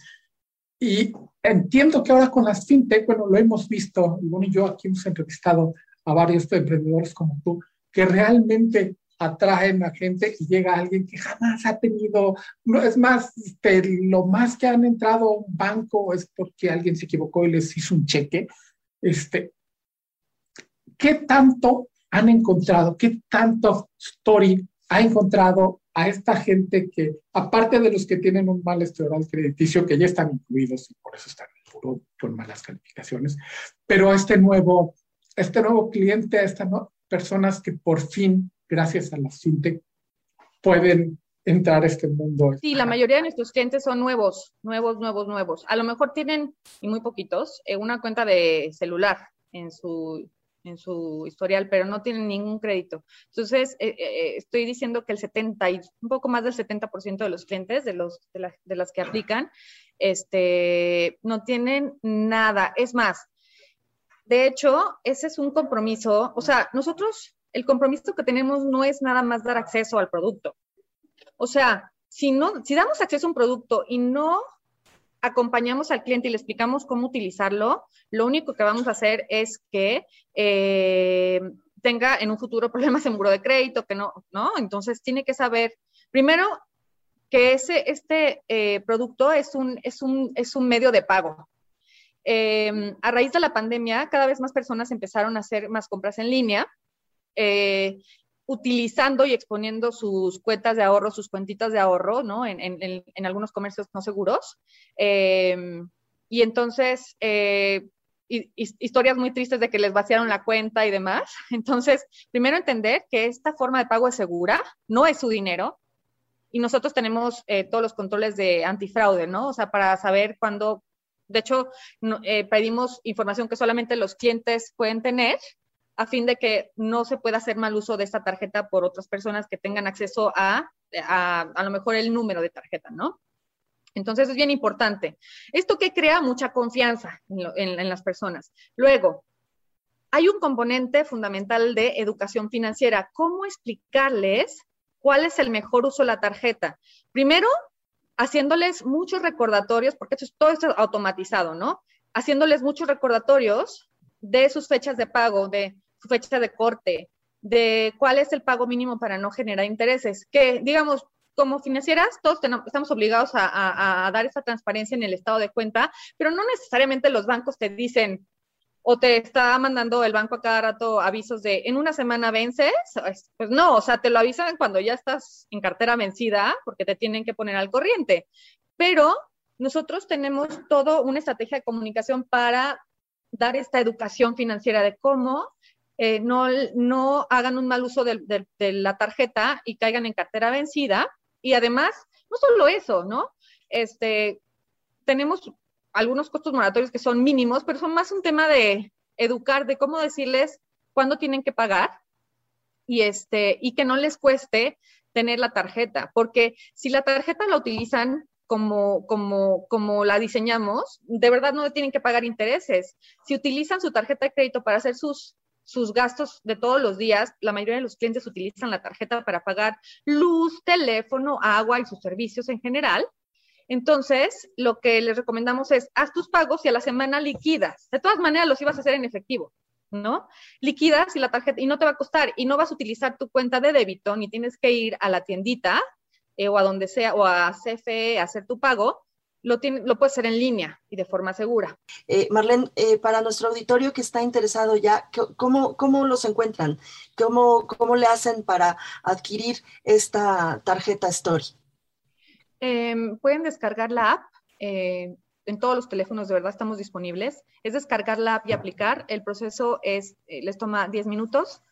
C: Y entiendo que ahora con las fintech, bueno, lo hemos visto, Ivonne y yo aquí hemos entrevistado a varios emprendedores como tú, que realmente atraen a gente y llega alguien que jamás ha tenido, no es más, este, lo más que han entrado a un banco es porque alguien se equivocó y les hizo un cheque. Este, ¿Qué tanto han encontrado, qué tanto story ha encontrado a esta gente que, aparte de los que tienen un mal historial crediticio, que ya están incluidos y por eso están en foro con malas calificaciones, pero este nuevo este nuevo cliente, estas personas que por fin, gracias a la fintech, pueden entrar a este mundo.
F: Sí, la mayoría de nuestros clientes son nuevos, nuevos, nuevos, nuevos. A lo mejor tienen, y muy poquitos, eh, una cuenta de celular en su, en su historial, pero no tienen ningún crédito. Entonces, eh, eh, estoy diciendo que el 70 y un poco más del 70% de los clientes, de, los, de las que aplican, este, no tienen nada. Es más, de hecho, ese es un compromiso, o sea, nosotros, el compromiso que tenemos no es nada más dar acceso al producto. O sea, si, no, si damos acceso a un producto y no acompañamos al cliente y le explicamos cómo utilizarlo, lo único que vamos a hacer es que eh, tenga en un futuro problemas en muro de crédito, que no, ¿no? Entonces tiene que saber, primero, que ese, este eh, producto es un, es, un, es un medio de pago. Em, a raíz de la pandemia, cada vez más personas empezaron a hacer más compras en línea, eh, utilizando y exponiendo sus cuentas de ahorro, sus cuentitas de ahorro, ¿no? En, algunos comercios no seguros. Em, y entonces, eh, historias muy tristes de que les vaciaron la cuenta y demás. Entonces, primero entender que esta forma de pago es segura, no es su dinero, y nosotros tenemos eh, todos los controles de antifraude, ¿no? O sea, para saber cuándo de hecho, eh, pedimos información que solamente los clientes pueden tener a fin de que no se pueda hacer mal uso de esta tarjeta por otras personas que tengan acceso a, a, lo mejor el número de tarjeta, ¿no? Entonces es bien importante. Esto que crea mucha confianza en, las personas. Luego, hay un componente fundamental de educación financiera. ¿Cómo explicarles cuál es el mejor uso de la tarjeta? Primero, haciéndoles muchos recordatorios, porque esto es, todo esto automatizado, ¿no? Haciéndoles muchos recordatorios de sus fechas de pago, de su fecha de corte, de cuál es el pago mínimo para no generar intereses. Que, digamos, como financieras, todos estamos obligados a, a dar esa transparencia en el estado de cuenta, pero no necesariamente los bancos te dicen, o te está mandando el banco a cada rato avisos de en una semana vences, pues no, o sea, te lo avisan cuando ya estás en cartera vencida porque te tienen que poner al corriente. Pero nosotros tenemos toda una estrategia de comunicación para dar esta educación financiera de cómo eh, no, no hagan un mal uso de, de la tarjeta y caigan en cartera vencida. Y además, no solo eso, ¿no? Este, tenemos algunos costos moratorios que son mínimos, pero son más un tema de educar, de cómo decirles cuándo tienen que pagar y, este, y que no les cueste tener la tarjeta, porque si la tarjeta la utilizan como, como, como la diseñamos, de verdad no tienen que pagar intereses. Si utilizan su tarjeta de crédito para hacer sus, sus gastos de todos los días, la mayoría de los clientes utilizan la tarjeta para pagar luz, teléfono, agua y sus servicios en general. Entonces, lo que les recomendamos es, haz tus pagos y a la semana liquidas. De todas maneras, los ibas a hacer en efectivo, ¿no? Liquidas y la tarjeta, y no te va a costar, y no vas a utilizar tu cuenta de débito, ni tienes que ir a la tiendita eh, o a donde sea, o a CFE a hacer tu pago, lo, tiene, lo puedes hacer en línea y de forma segura.
B: Eh, Marlene, eh, para nuestro auditorio que está interesado ya, ¿cómo, cómo los encuentran? ¿Cómo, ¿Cómo le hacen para adquirir esta tarjeta Story?
F: Em, pueden descargar la app. Eh, en todos los teléfonos de verdad estamos disponibles. Es descargar la app y aplicar. El proceso es, eh, les toma 10 minutos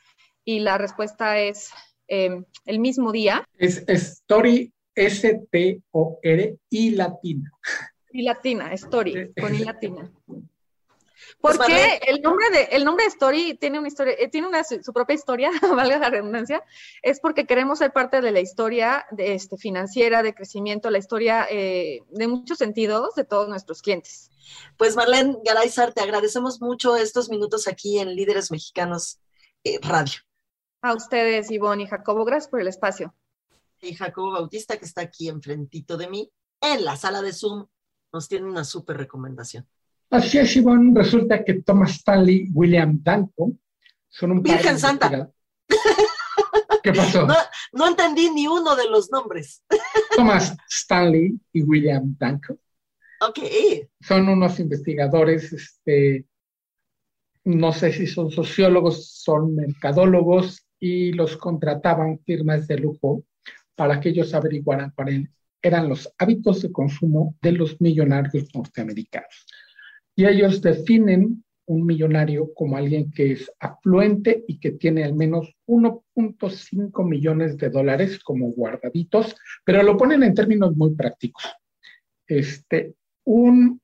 F: y la respuesta es em, el mismo día.
C: Es Story S-T-O-R y latina.
F: Y latina, Story, con I latina. Pues Porque el nombre de el nombre de Story tiene una historia, eh, tiene una, su propia historia, valga la redundancia, es porque queremos ser parte de la historia de este, financiera, de crecimiento, la historia eh, de muchos sentidos de todos nuestros clientes.
B: Pues Marlene Garaizar, te agradecemos mucho estos minutos aquí en Líderes Mexicanos eh, Radio.
F: A ustedes, Ivonne y Jacobo, gracias por el espacio.
B: Y Jacobo Bautista, que está aquí enfrentito de mí, en la sala de Zoom, nos tiene una súper recomendación.
C: Así es, Ivonne, resulta que Thomas Stanley y William Danko son un
B: Virgen Santa.
C: ¿Qué pasó?
B: No, entendí ni uno de los nombres.
C: Thomas Stanley y William Danko.
B: Ok.
C: Son unos investigadores, este, no sé si son sociólogos, son mercadólogos y los contrataban firmas de lujo para que ellos averiguaran cuáles eran los hábitos de consumo de los millonarios norteamericanos. Y ellos definen un millonario como alguien que es afluente y que tiene al menos 1.5 millones de dólares como guardaditos, pero lo ponen en términos muy prácticos. Este, un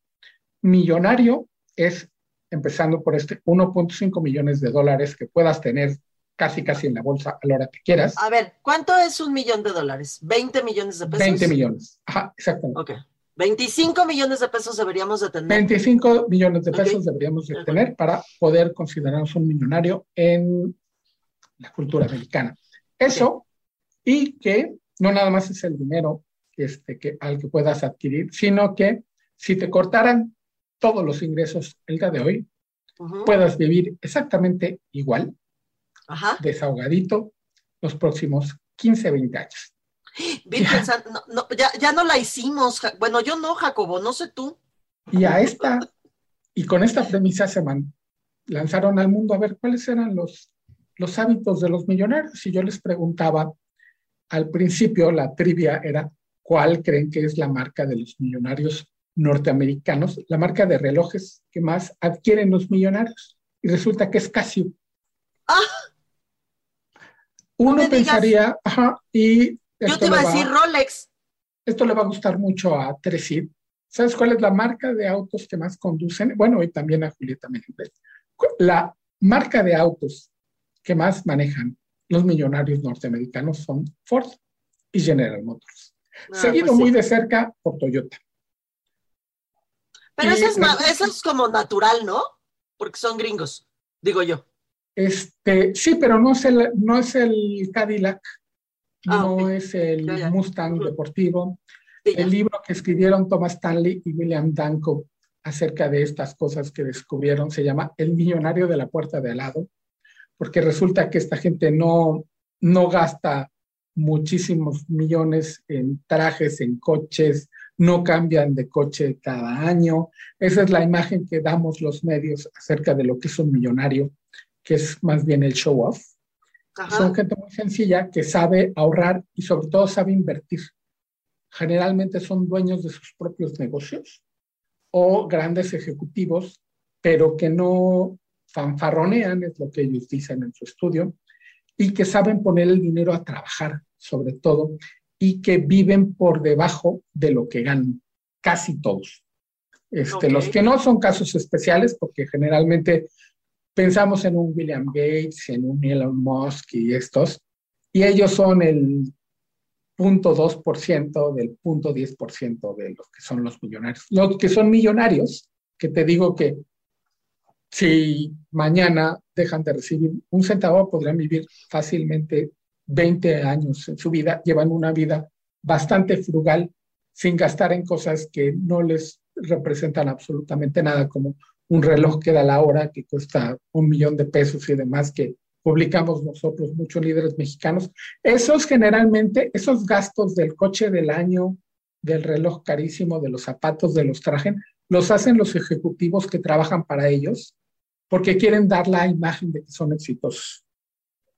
C: millonario es, empezando por este 1.5 millones de dólares que puedas tener casi casi en la bolsa a la hora que quieras.
B: A ver, ¿cuánto es un millón de dólares? ¿20 millones de pesos?
C: 20 millones, ajá, exactamente.
B: Ok. 25 millones de pesos deberíamos de tener.
C: 25 millones de pesos deberíamos de tener para poder considerarnos un millonario en la cultura americana. Eso, y que no nada más es el dinero este, que, al que puedas adquirir, sino que si te cortaran todos los ingresos el día de hoy, puedas vivir exactamente igual, desahogadito, los próximos 15, 20 años.
B: No, ya, no la hicimos. Bueno, yo no, Jacobo, no sé tú.
C: Y a esta, y con esta premisa se lanzaron al mundo a ver cuáles eran los, los hábitos de los millonarios. Y yo les preguntaba, al principio la trivia era, ¿cuál creen que es la marca de los millonarios norteamericanos? La marca de relojes que más adquieren los millonarios. Y resulta que es Casio.
B: ¡Ah!
C: Uno pensaría, ajá, y
B: yo te iba a decir Rolex.
C: Esto le va a gustar mucho a Tresid. ¿Sabes cuál es la marca de autos que más conducen? Bueno, y también a Julieta Menéndez. La marca de autos que más manejan los millonarios norteamericanos son Ford y General Motors. Ah, Seguido pues muy de cerca por Toyota.
B: Pero eso, es, eso es como natural, ¿no? Porque son gringos, digo yo.
C: Este, sí, pero no es el, no es el Cadillac Ah, no es el Mustang deportivo. el libro que escribieron Thomas Stanley y William Danko acerca de estas cosas que descubrieron se llama El millonario de la puerta de al lado, porque resulta que esta gente no, no gasta muchísimos millones en trajes, en coches, no cambian de coche cada año. Esa es la imagen que damos los medios acerca de lo que es un millonario, que es más bien el show off. Son gente muy sencilla que sabe ahorrar y sobre todo sabe invertir. Generalmente son dueños de sus propios negocios o grandes ejecutivos, pero que no fanfarronean, es lo que ellos dicen en su estudio, y que saben poner el dinero a trabajar, sobre todo, y que viven por debajo de lo que ganan, casi todos. Este, Los que no son casos especiales, porque generalmente pensamos en un William Gates, en un Elon Musk y estos, y ellos son el 0.2% del 0.10% de los que son los millonarios. Los que son millonarios, que te digo que si mañana dejan de recibir un centavo, podrán vivir fácilmente 20 años en su vida, llevan una vida bastante frugal, sin gastar en cosas que no les representan absolutamente nada, como un reloj que da la hora, que cuesta un millón de pesos y demás, que publicamos nosotros, muchos líderes mexicanos. Esos generalmente, esos gastos del coche del año, del reloj carísimo, de los zapatos, de los trajes, los hacen los ejecutivos que trabajan para ellos porque quieren dar la imagen de que son exitosos,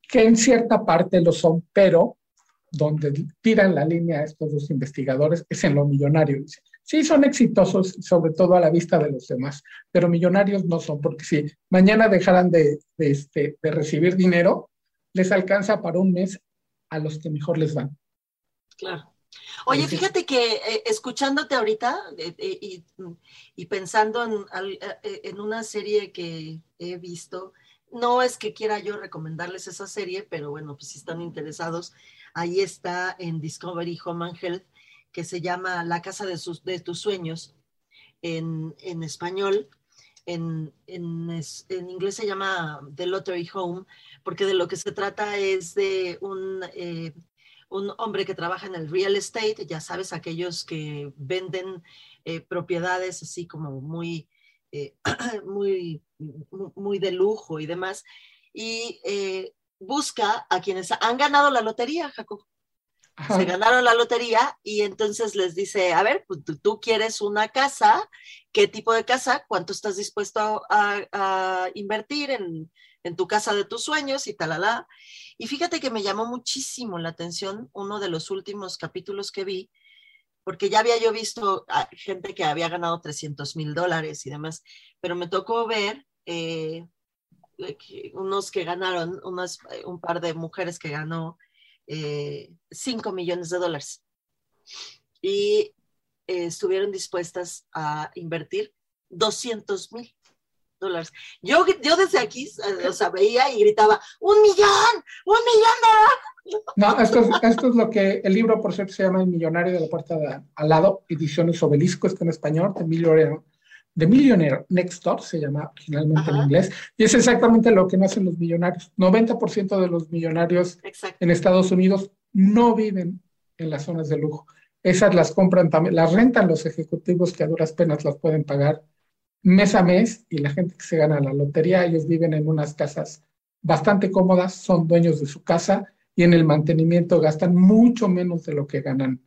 C: que en cierta parte lo son, pero donde tiran la línea estos dos investigadores es en lo millonario. Sí son exitosos, sobre todo a la vista de los demás, pero millonarios no son, porque si mañana dejaran de, este, de recibir dinero, les alcanza para un mes a los que mejor les van.
B: Claro. Oye, fíjate que eh, escuchándote ahorita eh, eh, y, pensando en, una serie que he visto, no es que quiera yo recomendarles esa serie, pero bueno, pues si están interesados, ahí está en Discovery Home and Health, que se llama La casa de, tus sueños en, español. En, en, inglés se llama The Lottery Home, porque de lo que se trata es de un un hombre que trabaja en el real estate, ya sabes, aquellos que venden eh, propiedades así como muy, eh, muy, muy de lujo y demás, y eh, busca a quienes han ganado la lotería, Jacob. Se ganaron la lotería y entonces les dice, a ver, pues, tú, quieres una casa, ¿qué tipo de casa? ¿Cuánto estás dispuesto a, invertir en, en, tu casa de tus sueños y talala? Y fíjate que me llamó muchísimo la atención uno de los últimos capítulos que vi, porque ya había yo visto a gente que había ganado 300 mil dólares y demás, pero me tocó ver eh, unos que ganaron, unas, un par de mujeres que ganó 5 eh, millones de dólares y eh, estuvieron dispuestas a invertir 200 mil dólares. Yo, yo desde aquí, o sea, veía y gritaba, ¡un millón! ¡Un millón de!
C: No, esto es, esto es lo que el libro, por cierto, se llama El Millonario de la Puerta de, al lado, Ediciones Obelisco, está en español, de Millionaire, de Millionaire Next Door, se llama originalmente en inglés, y es exactamente lo que no hacen los millonarios. 90% de los millonarios en Estados Unidos no viven en las zonas de lujo. Esas las compran también, las rentan los ejecutivos que a duras penas las pueden pagar mes a mes y la gente que se gana la lotería, ellos viven en unas casas bastante cómodas, son dueños de su casa y en el mantenimiento gastan mucho menos de lo que ganan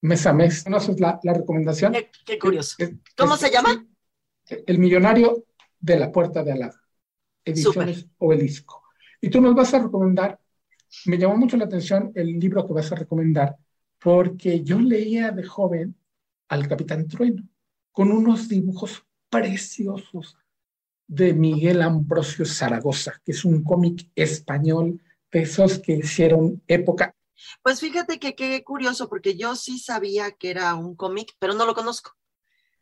C: mes a mes. esa es la, recomendación.
B: Qué, curioso. ¿Cómo se llama?
C: El millonario de la puerta de al Ediciones Obelisco. Y tú nos vas a recomendar, me llamó mucho la atención el libro que vas a recomendar, porque yo leía de joven al Capitán Trueno, con unos dibujos preciosos de Miguel Ambrosio Zaragoza, que es un cómic español de esos que hicieron época.
B: Pues fíjate que qué curioso, porque yo sí sabía que era un cómic, pero no lo conozco.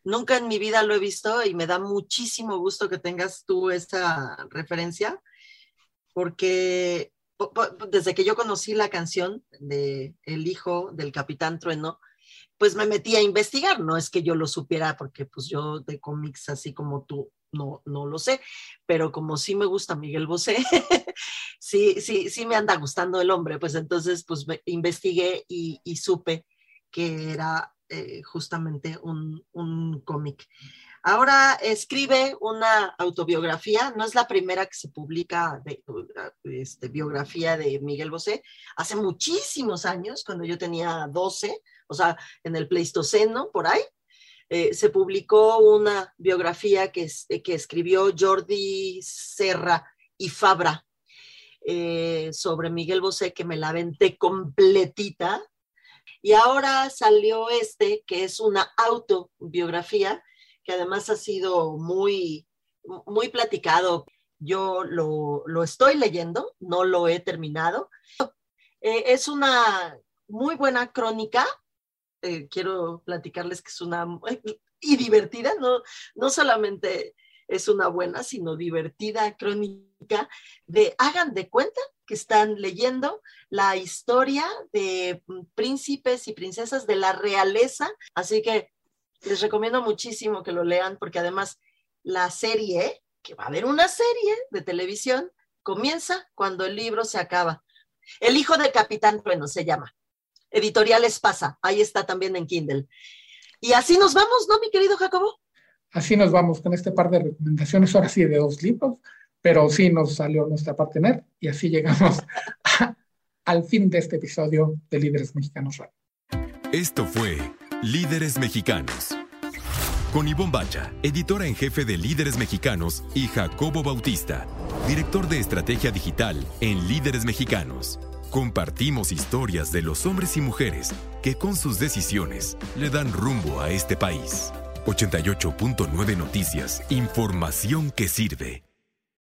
B: Nunca en mi vida lo he visto y me da muchísimo gusto que tengas tú esa referencia, porque desde que yo conocí la canción de El hijo del capitán Trueno, pues me metí a investigar, no es que yo lo supiera porque pues yo de cómics así como tú no, no lo sé, pero como sí me gusta Miguel Bosé, sí, sí, sí me anda gustando el hombre, pues entonces pues investigué y, supe que era eh, justamente un, un cómic. Ahora escribe una autobiografía, no es la primera que se publica de, este, biografía de Miguel Bosé, hace muchísimos años, cuando yo tenía 12, o sea, en el Pleistoceno, por ahí, eh, se publicó una biografía que, que escribió Jordi Serra y Fabra eh, sobre Miguel Bosé, que me la aventé completita. Y ahora salió este, que es una autobiografía que además ha sido muy, muy platicado. Yo lo, estoy leyendo, no lo he terminado. Eh, es una muy buena crónica. Eh, quiero platicarles que es una y divertida, no, no solamente es una buena, sino divertida crónica de hagan de cuenta que están leyendo la historia de príncipes y princesas de la realeza. Así que les recomiendo muchísimo que lo lean porque además la serie, que va a haber una serie de televisión, comienza cuando el libro se acaba. El hijo del capitán Trueno se llama. Editoriales pasa, ahí está también en Kindle. Y así nos vamos, ¿no, mi querido Jacobo?
C: Así nos vamos con este par de recomendaciones, ahora sí de dos libros, pero sí nos salió nuestra parte y así llegamos al fin de este episodio de Líderes Mexicanos
A: Esto fue Líderes Mexicanos. Con Ivonne Bacha, editora en jefe de Líderes Mexicanos, y Jacobo Bautista, director de estrategia digital en Líderes Mexicanos. Compartimos historias de los hombres y mujeres que con sus decisiones le dan rumbo a este país. 88.9 Noticias, información que sirve.